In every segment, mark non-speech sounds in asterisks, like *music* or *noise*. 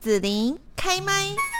子琳开麦。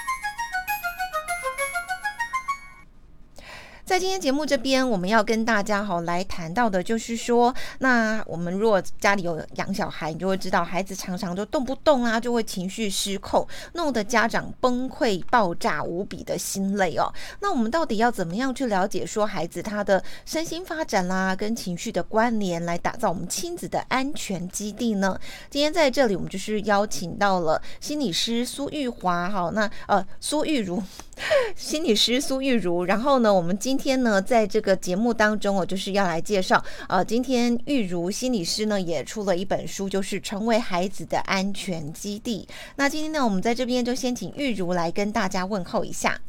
在今天节目这边，我们要跟大家好来谈到的，就是说，那我们如果家里有养小孩，你就会知道，孩子常常就动不动啊，就会情绪失控，弄得家长崩溃、爆炸、无比的心累哦。那我们到底要怎么样去了解说孩子他的身心发展啦，跟情绪的关联，来打造我们亲子的安全基地呢？今天在这里，我们就是邀请到了心理师苏玉华，好，那呃苏玉如，*laughs* 心理师苏玉如，然后呢，我们今天呢，在这个节目当中，我就是要来介绍。呃，今天玉如心理师呢也出了一本书，就是《成为孩子的安全基地》。那今天呢，我们在这边就先请玉如来跟大家问候一下。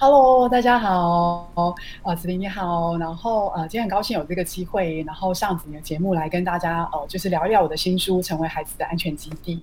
Hello，大家好，呃，子琳你好，然后呃，今天很高兴有这个机会，然后上子琳的节目来跟大家呃，就是聊一聊我的新书《成为孩子的安全基地》。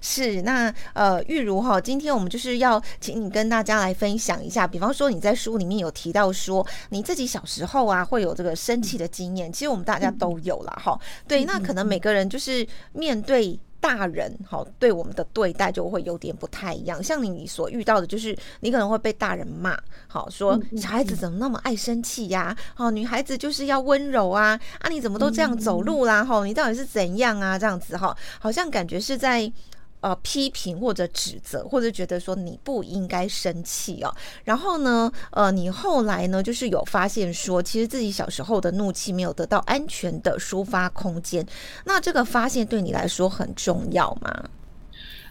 是，那呃，玉如哈，今天我们就是要请你跟大家来分享一下，比方说你在书里面有提到说你自己小时候啊会有这个生气的经验，其实我们大家都有了哈。对，那可能每个人就是面对大人好，对我们的对待就会有点不太一样。像你所遇到的，就是你可能会被大人骂，好说小孩子怎么那么爱生气呀？好，女孩子就是要温柔啊，啊你怎么都这样走路啦？哈，你到底是怎样啊？这样子哈，好像感觉是在。呃，批评或者指责，或者觉得说你不应该生气哦。然后呢，呃，你后来呢，就是有发现说，其实自己小时候的怒气没有得到安全的抒发空间。那这个发现对你来说很重要吗？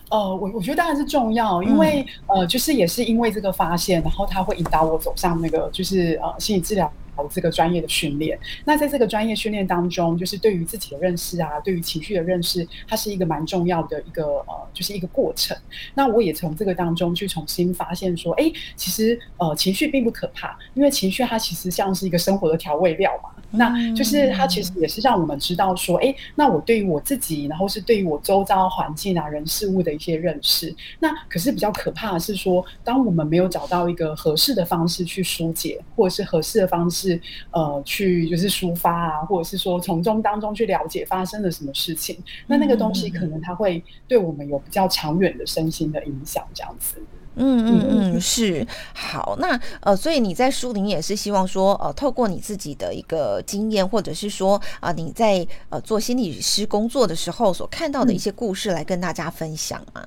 哦，我我觉得当然是重要，因为、嗯、呃，就是也是因为这个发现，然后他会引导我走上那个就是呃心理治疗。这个专业的训练，那在这个专业训练当中，就是对于自己的认识啊，对于情绪的认识，它是一个蛮重要的一个呃，就是一个过程。那我也从这个当中去重新发现说，哎，其实呃，情绪并不可怕，因为情绪它其实像是一个生活的调味料嘛。那就是它其实也是让我们知道说，哎，那我对于我自己，然后是对于我周遭环境啊、人事物的一些认识。那可是比较可怕的是说，当我们没有找到一个合适的方式去疏解，或者是合适的方式。是呃，去就是抒发啊，或者是说从中当中去了解发生了什么事情，那那个东西可能它会对我们有比较长远的身心的影响，这样子。嗯嗯嗯，是好。那呃，所以你在书里面也是希望说，呃，透过你自己的一个经验，或者是说啊、呃，你在呃做心理师工作的时候所看到的一些故事，来跟大家分享吗？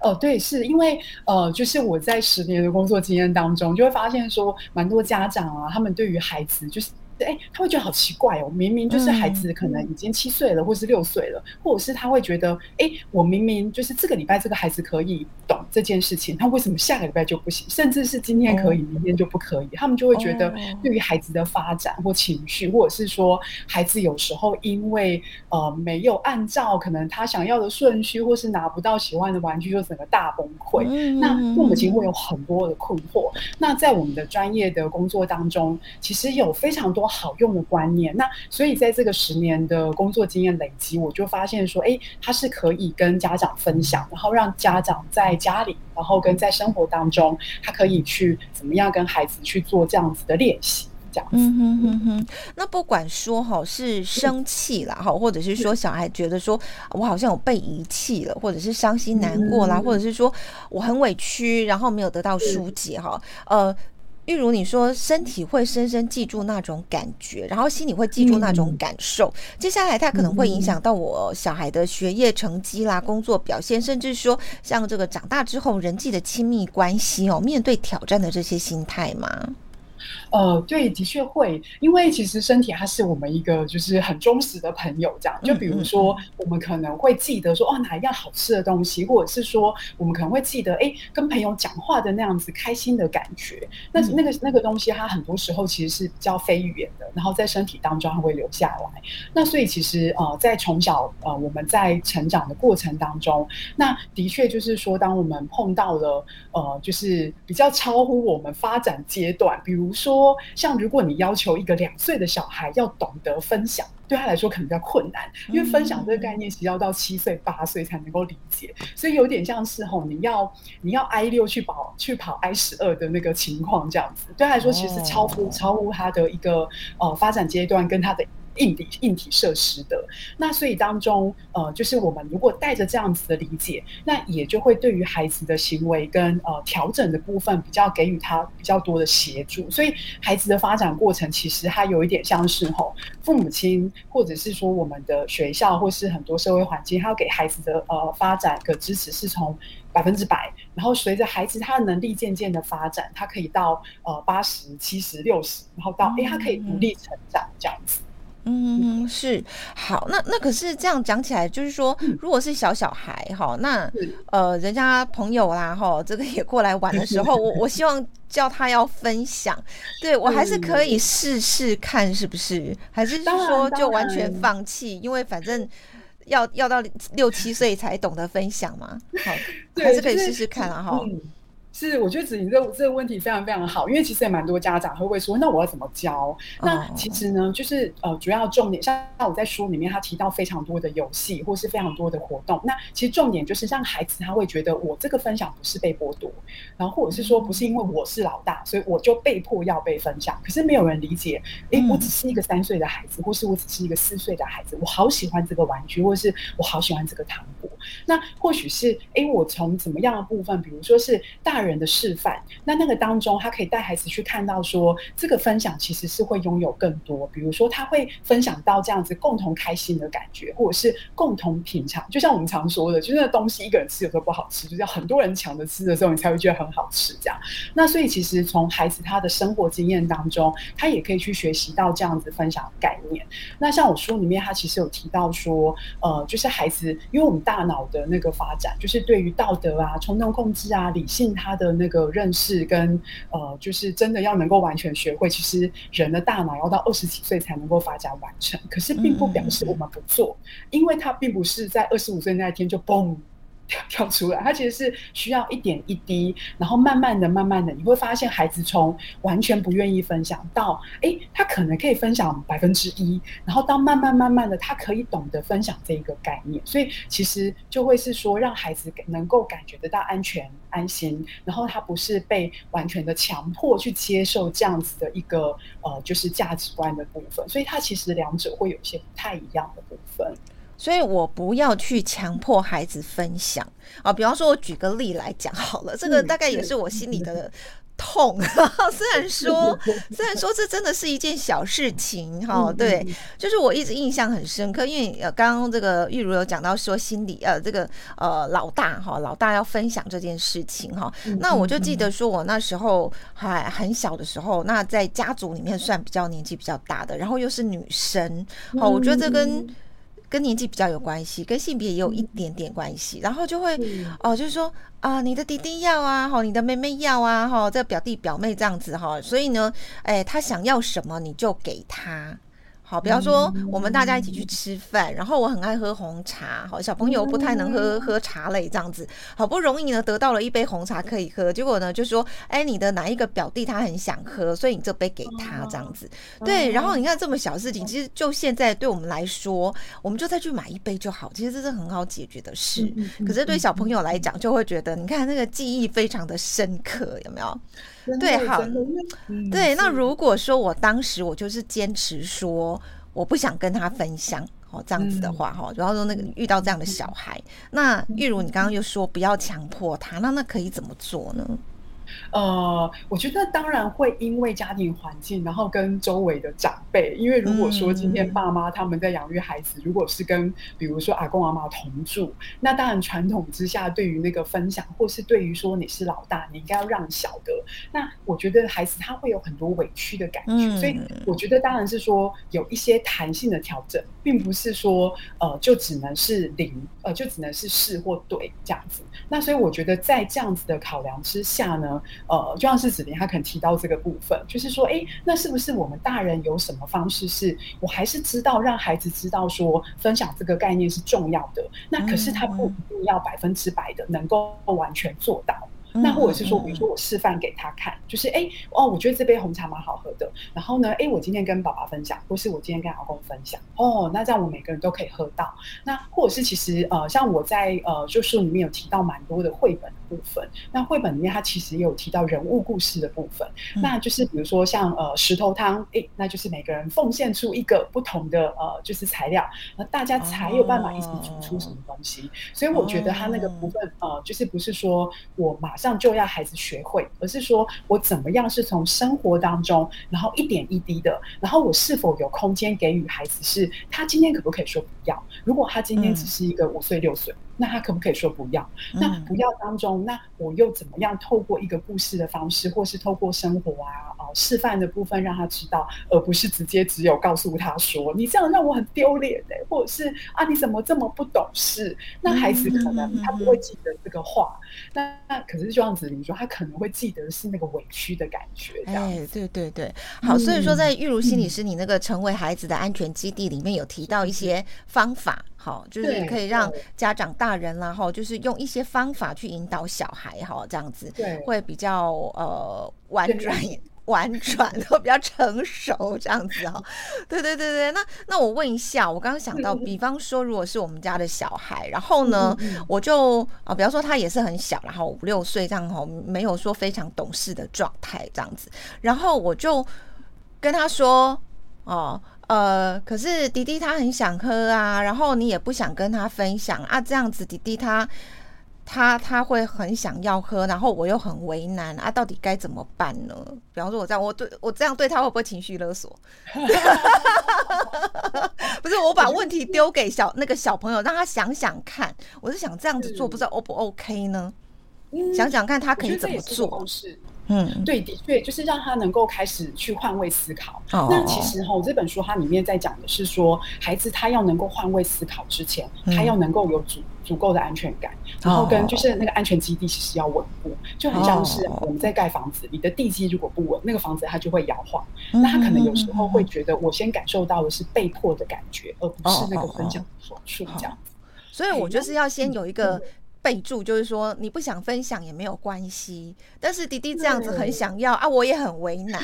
哦，对，是因为呃，就是我在十年的工作经验当中，就会发现说，蛮多家长啊，他们对于孩子就是。哎，他会觉得好奇怪哦，明明就是孩子可能已经七岁了，或是六岁了，或者是他会觉得，哎，我明明就是这个礼拜这个孩子可以懂这件事情，他为什么下个礼拜就不行？甚至是今天可以，明天就不可以？他们就会觉得，对于孩子的发展或情绪，或者是说孩子有时候因为呃没有按照可能他想要的顺序，或是拿不到喜欢的玩具，就整个大崩溃。那父母亲会有很多的困惑。那在我们的专业的工作当中，其实有非常多。好用的观念，那所以在这个十年的工作经验累积，我就发现说，哎，他是可以跟家长分享，然后让家长在家里，然后跟在生活当中，他可以去怎么样跟孩子去做这样子的练习，这样子。嗯哼哼哼。那不管说哈是生气了哈，或者是说小孩觉得说我好像有被遗弃了，或者是伤心难过啦，或者是说我很委屈，然后没有得到疏解哈，呃。例如你说身体会深深记住那种感觉，然后心里会记住那种感受，嗯、接下来它可能会影响到我小孩的学业成绩啦、工作表现，甚至说像这个长大之后人际的亲密关系哦，面对挑战的这些心态吗？呃，对，的确会，因为其实身体它是我们一个就是很忠实的朋友，这样。就比如说，我们可能会记得说，哦，哪一样好吃的东西，或者是说，我们可能会记得，哎，跟朋友讲话的那样子开心的感觉。那那个那个东西，它很多时候其实是比较非语言的，然后在身体当中它会留下来。那所以其实呃，在从小呃我们在成长的过程当中，那的确就是说，当我们碰到了呃，就是比较超乎我们发展阶段，比如说。说像如果你要求一个两岁的小孩要懂得分享，对他来说可能比较困难，因为分享这个概念，其实要到七岁八岁才能够理解，所以有点像是吼，你要你要 I 六去跑去跑 I 十二的那个情况这样子，对他来说其实超乎超乎他的一个呃发展阶段跟他的。硬体硬体设施的。那所以当中，呃，就是我们如果带着这样子的理解，那也就会对于孩子的行为跟呃调整的部分，比较给予他比较多的协助。所以孩子的发展过程，其实它有一点像是吼，父母亲或者是说我们的学校或是很多社会环境，他要给孩子的呃发展的支持是从。百分之百，然后随着孩子他的能力渐渐的发展，他可以到呃八十七十六十，然后到哎、他可以独立成长这样子。嗯，是好，那那可是这样讲起来，就是说，如果是小小孩哈，那呃，人家朋友啦哈，这个也过来玩的时候，我我希望叫他要分享，对我还是可以试试看，是不是？还是说就完全放弃？因为反正。要要到六七岁才懂得分享嘛？好，*laughs* 还是可以试试看啊！哈。是，我觉得子玲这这个问题非常非常好，因为其实也蛮多家长会问说，那我要怎么教？那其实呢，就是呃，主要重点，像我在书里面他提到非常多的游戏，或是非常多的活动。那其实重点就是让孩子他会觉得，我这个分享不是被剥夺，然后或者是说不是因为我是老大，所以我就被迫要被分享。可是没有人理解，哎，我只是一个三岁的孩子，或是我只是一个四岁的孩子，我好喜欢这个玩具，或是我好喜欢这个糖果。那或许是，哎，我从怎么样的部分，比如说是大人。人的示范，那那个当中，他可以带孩子去看到说，这个分享其实是会拥有更多，比如说他会分享到这样子共同开心的感觉，或者是共同品尝。就像我们常说的，就是那东西一个人吃有时候不好吃，就是要很多人抢着吃的时候，你才会觉得很好吃。这样，那所以其实从孩子他的生活经验当中，他也可以去学习到这样子分享的概念。那像我书里面，他其实有提到说，呃，就是孩子，因为我们大脑的那个发展，就是对于道德啊、冲动控制啊、理性他。的那个认识跟呃，就是真的要能够完全学会，其实人的大脑要到二十几岁才能够发展完成。可是并不表示我们不做，因为它并不是在二十五岁那一天就嘣。*laughs* 跳出来，他其实是需要一点一滴，然后慢慢的、慢慢的，你会发现孩子从完全不愿意分享到，哎，他可能可以分享百分之一，然后到慢慢、慢慢的，他可以懂得分享这一个概念。所以其实就会是说，让孩子能够感觉得到安全、安心，然后他不是被完全的强迫去接受这样子的一个呃，就是价值观的部分。所以他其实两者会有一些不太一样的部分。所以我不要去强迫孩子分享。啊，比方说，我举个例来讲好了，这个大概也是我心里的痛。*laughs* 虽然说，*laughs* 虽然说这真的是一件小事情哈，对，就是我一直印象很深刻，因为呃，刚刚这个玉如有讲到说心理呃，这个呃老大哈，老大要分享这件事情哈，那我就记得说我那时候还很小的时候，那在家族里面算比较年纪比较大的，然后又是女生，好，我觉得这跟跟年纪比较有关系，跟性别也有一点点关系，然后就会哦，就是说啊，你的弟弟要啊，哈，你的妹妹要啊，哈，这表弟表妹这样子哈，所以呢，哎，他想要什么你就给他。好，比方说我们大家一起去吃饭，然后我很爱喝红茶，好，小朋友不太能喝喝茶类这样子，好不容易呢得到了一杯红茶可以喝，结果呢就说，哎，你的哪一个表弟他很想喝，所以你这杯给他这样子，对，然后你看这么小事情，其实就现在对我们来说，我们就再去买一杯就好，其实这是很好解决的事，可是对小朋友来讲就会觉得，你看那个记忆非常的深刻，有没有？对，好，对。那如果说我当时我就是坚持说我不想跟他分享，哦，这样子的话，哈，然后说那个遇到这样的小孩，那玉如你刚刚又说不要强迫他，那那可以怎么做呢？呃，我觉得当然会因为家庭环境，然后跟周围的长辈，因为如果说今天爸妈他们在养育孩子，如果是跟比如说阿公阿妈同住，那当然传统之下，对于那个分享，或是对于说你是老大，你应该要让小的，那我觉得孩子他会有很多委屈的感觉，所以我觉得当然是说有一些弹性的调整，并不是说呃就只能是零，呃就只能是是或对这样子。那所以我觉得在这样子的考量之下呢。呃，就像是子林，他可能提到这个部分，就是说，哎，那是不是我们大人有什么方式，是我还是知道让孩子知道说，分享这个概念是重要的？那可是他不一定要百分之百的能够完全做到。那或者是说，比如说我示范给他看，就是哎，哦，我觉得这杯红茶蛮好喝的。然后呢，哎，我今天跟爸爸分享，或是我今天跟老公分享，哦，那这样我们每个人都可以喝到。那或者是其实呃，像我在呃，就书里面有提到蛮多的绘本。部分。那绘本里面它其实也有提到人物故事的部分，嗯、那就是比如说像呃石头汤，哎，那就是每个人奉献出一个不同的呃就是材料，那大家才有办法一起煮出什么东西。哦、所以我觉得它那个部分、哦、呃，就是不是说我马上就要孩子学会，而是说我怎么样是从生活当中，然后一点一滴的，然后我是否有空间给予孩子，是他今天可不可以说不要？如果他今天只是一个五岁六岁。嗯那他可不可以说不要？那不要当中，那我又怎么样透过一个故事的方式，或是透过生活啊、呃示范的部分让他知道，而不是直接只有告诉他说你这样让我很丢脸哎，或者是啊你怎么这么不懂事？那孩子可能他不会记得这个话，那那可是就像子你说，他可能会记得是那个委屈的感觉。哎，对对对，好，所以说在玉如心理师你那个成为孩子的安全基地里面有提到一些方法。好，就是可以让家长大人啦，哈，就是用一些方法去引导小孩，哈，这样子会比较呃婉转、婉转，*laughs* 或比较成熟这样子哈。对对对对，那那我问一下，我刚刚想到，比方说，如果是我们家的小孩，然后呢，我就啊，比方说他也是很小，然后五六岁这样哈，没有说非常懂事的状态这样子，然后我就跟他说，哦。呃，可是弟弟他很想喝啊，然后你也不想跟他分享啊，这样子弟弟他他他会很想要喝，然后我又很为难啊，到底该怎么办呢？比方说我这样，我对我这样对他会不会情绪勒索？*laughs* 不是，我把问题丢给小那个小朋友，让他想想看。我是想这样子做，不知道 O 不 OK 呢？嗯，想想看他可以怎么做。嗯，对，的确就是让他能够开始去换位思考。哦、那其实哈，我这本书它里面在讲的是说，孩子他要能够换位思考之前，嗯、他要能够有足足够的安全感，然后跟就是那个安全基地其实要稳固，就很像是我们在盖房子，你的地基如果不稳，那个房子它就会摇晃。嗯、那他可能有时候会觉得，我先感受到的是被迫的感觉，而不是那个分享的好处这样子。所以我就是要先有一个。备注就是说，你不想分享也没有关系，但是弟弟这样子很想要啊，我也很为难，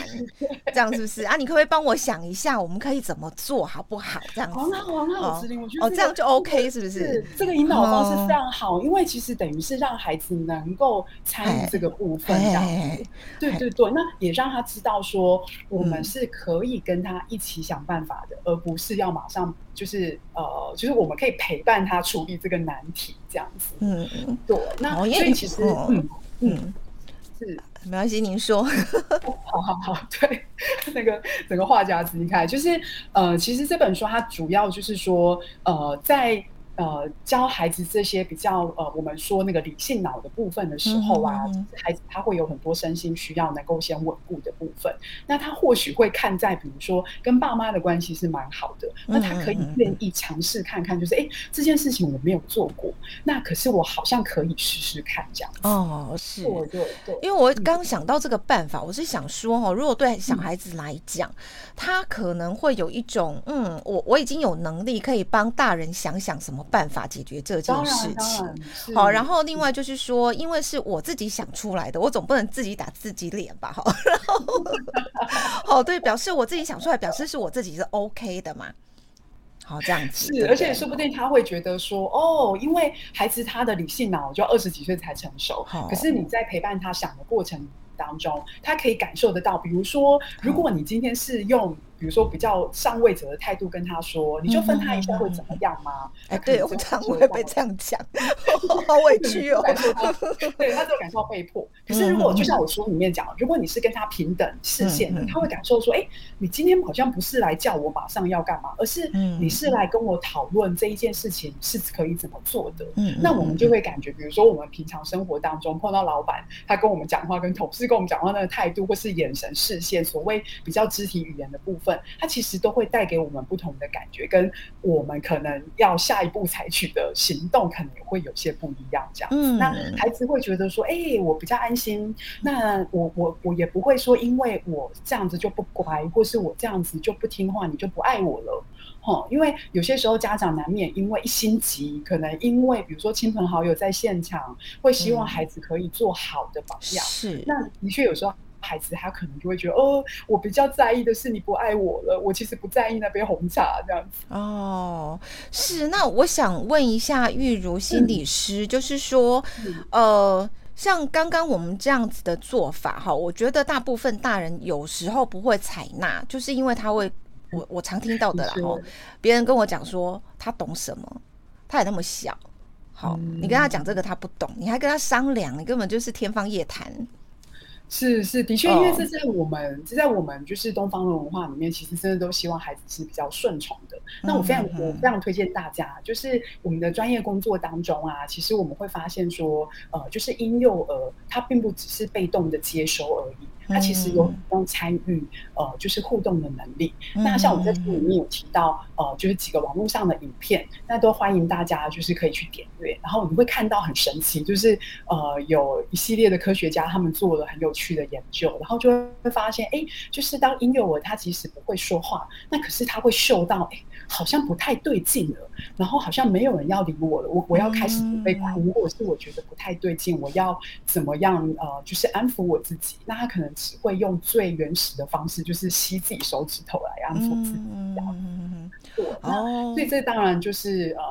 这样是不是啊？你可不可以帮我想一下，我们可以怎么做好不好？这样子，很好，很好，我觉得哦，这样就 OK，是不是？是这个引导方式非常好，因为其实等于是让孩子能够参与这个部分，这样子，对对对，那也让他知道说，我们是可以跟他一起想办法的，而不是要马上。就是呃，就是我们可以陪伴他处理这个难题，这样子。嗯，对。那所以其实，嗯嗯，是没关系，您说。好好好，对，*laughs* 那个整个话匣子离开，就是呃，其实这本书它主要就是说呃，在。呃，教孩子这些比较呃，我们说那个理性脑的部分的时候啊，嗯、孩子他会有很多身心需要能够先稳固的部分。那他或许会看在，比如说跟爸妈的关系是蛮好的，那他可以愿意尝试看看，就是哎、欸，这件事情我没有做过，那可是我好像可以试试看这样子。哦，是，对对对。因为我刚想到这个办法，嗯、我是想说哦，如果对小孩子来讲，嗯、他可能会有一种，嗯，我我已经有能力可以帮大人想想什么。办法解决这件事情，好，然后另外就是说，因为是我自己想出来的，我总不能自己打自己脸吧？好，*laughs* 然后好，对，表示我自己想出来，表示是我自己是 OK 的嘛？好，这样子是，而且说不定他会觉得说，哦，因为孩子他的理性脑就二十几岁才成熟，可是你在陪伴他想的过程当中，他可以感受得到，比如说，如果你今天是用。比如说比较上位者的态度跟他说，你就分他一下会怎么样吗？哎，对我常会被这样讲，*laughs* *laughs* 好委屈哦。对，他就感受到被迫。可是如果就像我书里面讲，如果你是跟他平等视线的，他会感受说，哎，你今天好像不是来叫我马上要干嘛，而是你是来跟我讨论这一件事情是可以怎么做的。嗯，那我们就会感觉，比如说我们平常生活当中碰到老板，他跟我们讲话，跟同事跟我们讲话那个态度，或是眼神、视线，所谓比较肢体语言的部分。它其实都会带给我们不同的感觉，跟我们可能要下一步采取的行动，可能也会有些不一样。这样子，嗯、那孩子会觉得说：“哎、欸，我比较安心。”那我我我也不会说，因为我这样子就不乖，或是我这样子就不听话，你就不爱我了。哦，因为有些时候家长难免因为一心急，可能因为比如说亲朋好友在现场，会希望孩子可以做好的榜样。是、嗯，那的确有时候。孩子他可能就会觉得，哦，我比较在意的是你不爱我了，我其实不在意那杯红茶这样子。哦，是。那我想问一下玉如心理师，嗯、就是说，嗯、呃，像刚刚我们这样子的做法哈，我觉得大部分大人有时候不会采纳，就是因为他会，我我常听到的啦哦，别人跟我讲说他懂什么，他也那么小，好，你跟他讲这个他不懂，你还跟他商量，你根本就是天方夜谭。是是，的确，因为这在我们，oh. 这在我们就是东方的文化里面，其实真的都希望孩子是比较顺从的。那我非常、mm hmm. 我非常推荐大家，就是我们的专业工作当中啊，其实我们会发现说，呃，就是婴幼儿他并不只是被动的接收而已。他其实有用参与，呃，就是互动的能力。那像我们在书里面有提到，呃，就是几个网络上的影片，那都欢迎大家就是可以去点阅。然后你会看到很神奇，就是呃，有一系列的科学家他们做了很有趣的研究，然后就会发现，哎，就是当婴幼儿他即使不会说话，那可是他会嗅到，哎。好像不太对劲了，然后好像没有人要理我了，我我要开始准备哭，或者是我觉得不太对劲，我要怎么样呃，就是安抚我自己。那他可能只会用最原始的方式，就是吸自己手指头来安抚自己。这样，对，那所以这当然就是呃。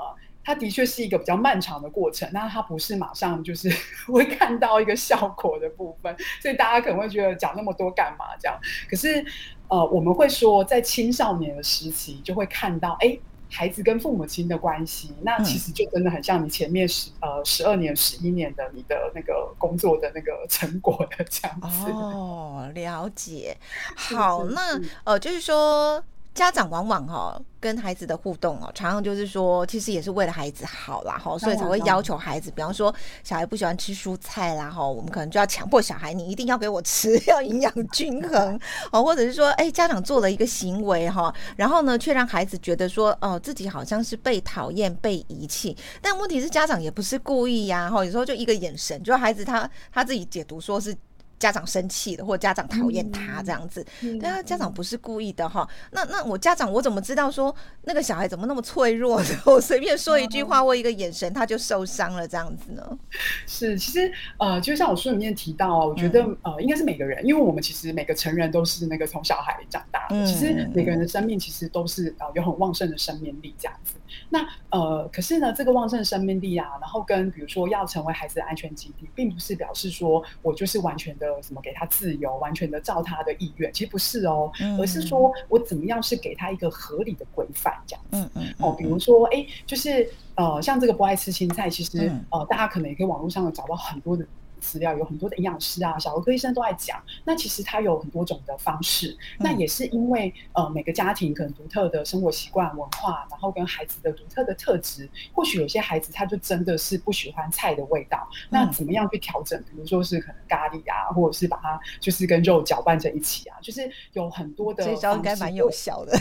它的确是一个比较漫长的过程，那它不是马上就是会看到一个效果的部分，所以大家可能会觉得讲那么多干嘛这样？可是，呃，我们会说在青少年的时期就会看到，哎，孩子跟父母亲的关系，那其实就真的很像你前面十呃十二年、十一年的你的那个工作的那个成果的这样子。哦，了解。*laughs* 好，那呃，就是说。家长往往哈跟孩子的互动哦，常常就是说，其实也是为了孩子好啦哈，所以才会要求孩子，比方说小孩不喜欢吃蔬菜啦哈，我们可能就要强迫小孩，你一定要给我吃，要营养均衡哦，*laughs* 或者是说，哎，家长做了一个行为哈，然后呢，却让孩子觉得说，哦，自己好像是被讨厌、被遗弃，但问题是家长也不是故意呀哈，有时候就一个眼神，就孩子他他自己解读说是。家长生气了，或者家长讨厌他这样子，嗯、但他家长不是故意的哈。嗯、那那我家长我怎么知道说那个小孩怎么那么脆弱的？我随便说一句话或一个眼神他就受伤了这样子呢？是，其实呃，就像我书里面提到啊，我觉得、嗯、呃，应该是每个人，因为我们其实每个成人都是那个从小孩长大的，嗯、其实每个人的生命其实都是呃有很旺盛的生命力这样子。那呃，可是呢，这个旺盛的生命力啊，然后跟比如说要成为孩子的安全基地，并不是表示说我就是完全的。什么给他自由，完全的照他的意愿，其实不是哦，嗯、而是说我怎么样是给他一个合理的规范这样子。嗯嗯，哦，比如说，哎，就是呃，像这个不爱吃青菜，其实、嗯、呃，大家可能也可以网络上有找到很多的。资料有很多的营养师啊，小儿科医生都在讲。那其实它有很多种的方式，嗯、那也是因为呃每个家庭可能独特的生活习惯、文化，然后跟孩子的独特的特质。或许有些孩子他就真的是不喜欢菜的味道，嗯、那怎么样去调整？比如说是可能咖喱啊，或者是把它就是跟肉搅拌在一起啊，就是有很多的。这招应该蛮有效的，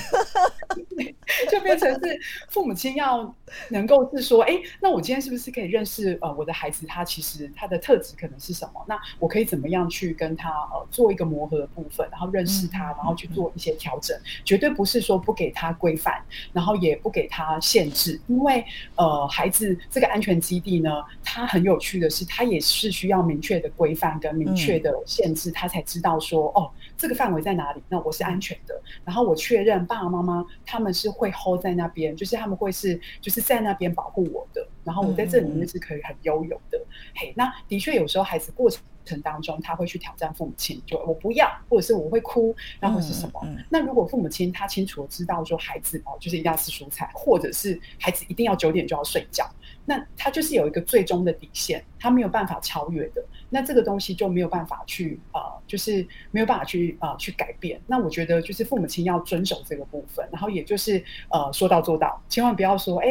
就 *laughs* 变成是父母亲要能够是说，哎，那我今天是不是可以认识呃我的孩子？他其实他的特质可能。是什么？那我可以怎么样去跟他呃做一个磨合的部分，然后认识他，然后去做一些调整。绝对不是说不给他规范，然后也不给他限制，因为呃孩子这个安全基地呢，他很有趣的是，他也是需要明确的规范跟明确的限制，他才知道说哦这个范围在哪里，那我是安全的。然后我确认爸爸妈妈他们是会 hold 在那边，就是他们会是就是在那边保护我的，然后我在这里面是可以很悠游的。嘿，那的确有时候。孩子过程当中，他会去挑战父母亲，就我不要，或者是我会哭，然后是什么？嗯嗯、那如果父母亲他清楚知道说孩子哦，就是一定要吃蔬菜，或者是孩子一定要九点就要睡觉，那他就是有一个最终的底线，他没有办法超越的。那这个东西就没有办法去呃，就是没有办法去呃去改变。那我觉得就是父母亲要遵守这个部分，然后也就是呃说到做到，千万不要说哎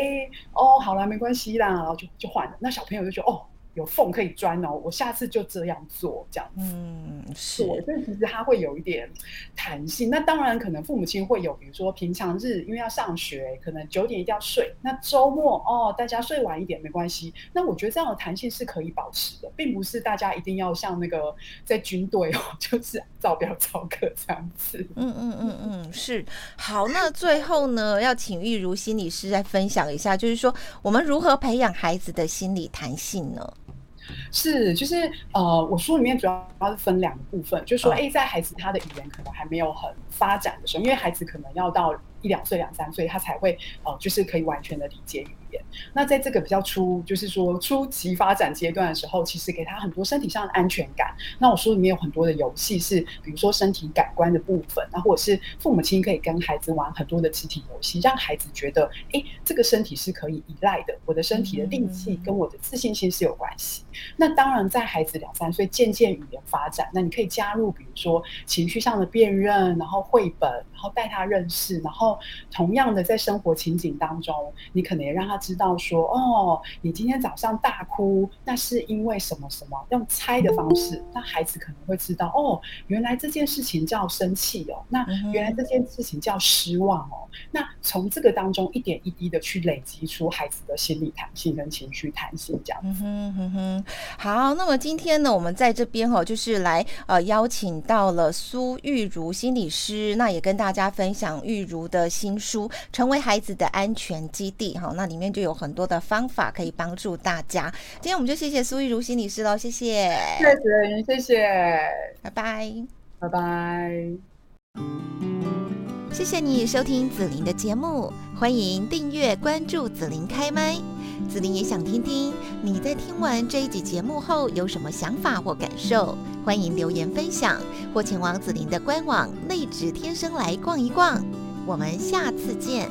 哦好了没关系啦，然后就就换了。那小朋友就觉得哦。有缝可以钻哦，我下次就这样做，这样子。嗯，是。所以其实它会有一点弹性。那当然，可能父母亲会有，比如说平常日因为要上学，可能九点一定要睡。那周末哦，大家睡晚一点没关系。那我觉得这样的弹性是可以保持的，并不是大家一定要像那个在军队哦，*laughs* 就是照表操课这样子。嗯嗯嗯嗯，是。好，那最后呢，要请玉如心理师来分享一下，就是说我们如何培养孩子的心理弹性呢？是，就是呃，我书里面主要是分两个部分，就是说，哎，在孩子他的语言可能还没有很发展的时候，因为孩子可能要到一两岁、两三岁，他才会呃，就是可以完全的理解语言。那在这个比较初，就是说初级发展阶段的时候，其实给他很多身体上的安全感。那我书里面有很多的游戏是，比如说身体感官的部分，那或者是父母亲可以跟孩子玩很多的肢体游戏，让孩子觉得，哎，这个身体是可以依赖的，我的身体的力气跟我的自信心是有关系。那当然，在孩子两三岁渐渐语言发展，那你可以加入，比如说情绪上的辨认，然后绘本，然后带他认识，然后同样的在生活情景当中，你可能也让他知道说，哦，你今天早上大哭，那是因为什么什么？用猜的方式，那孩子可能会知道，哦，原来这件事情叫生气哦，那原来这件事情叫失望哦。那从这个当中一点一滴的去累积出孩子的心理弹性跟情绪弹性，这样子。嗯哼哼哼。好，那么今天呢，我们在这边哈，就是来呃邀请到了苏玉如心理师，那也跟大家分享玉如的新书《成为孩子的安全基地》哈，那里面就有很多的方法可以帮助大家。今天我们就谢谢苏玉如心理师喽，谢谢，谢谢，谢谢，拜拜，拜拜，谢谢你收听紫琳的节目，欢迎订阅关注紫琳开麦。紫琳也想听听你在听完这一集节目后有什么想法或感受，欢迎留言分享，或前往紫琳的官网内指天生来逛一逛。我们下次见。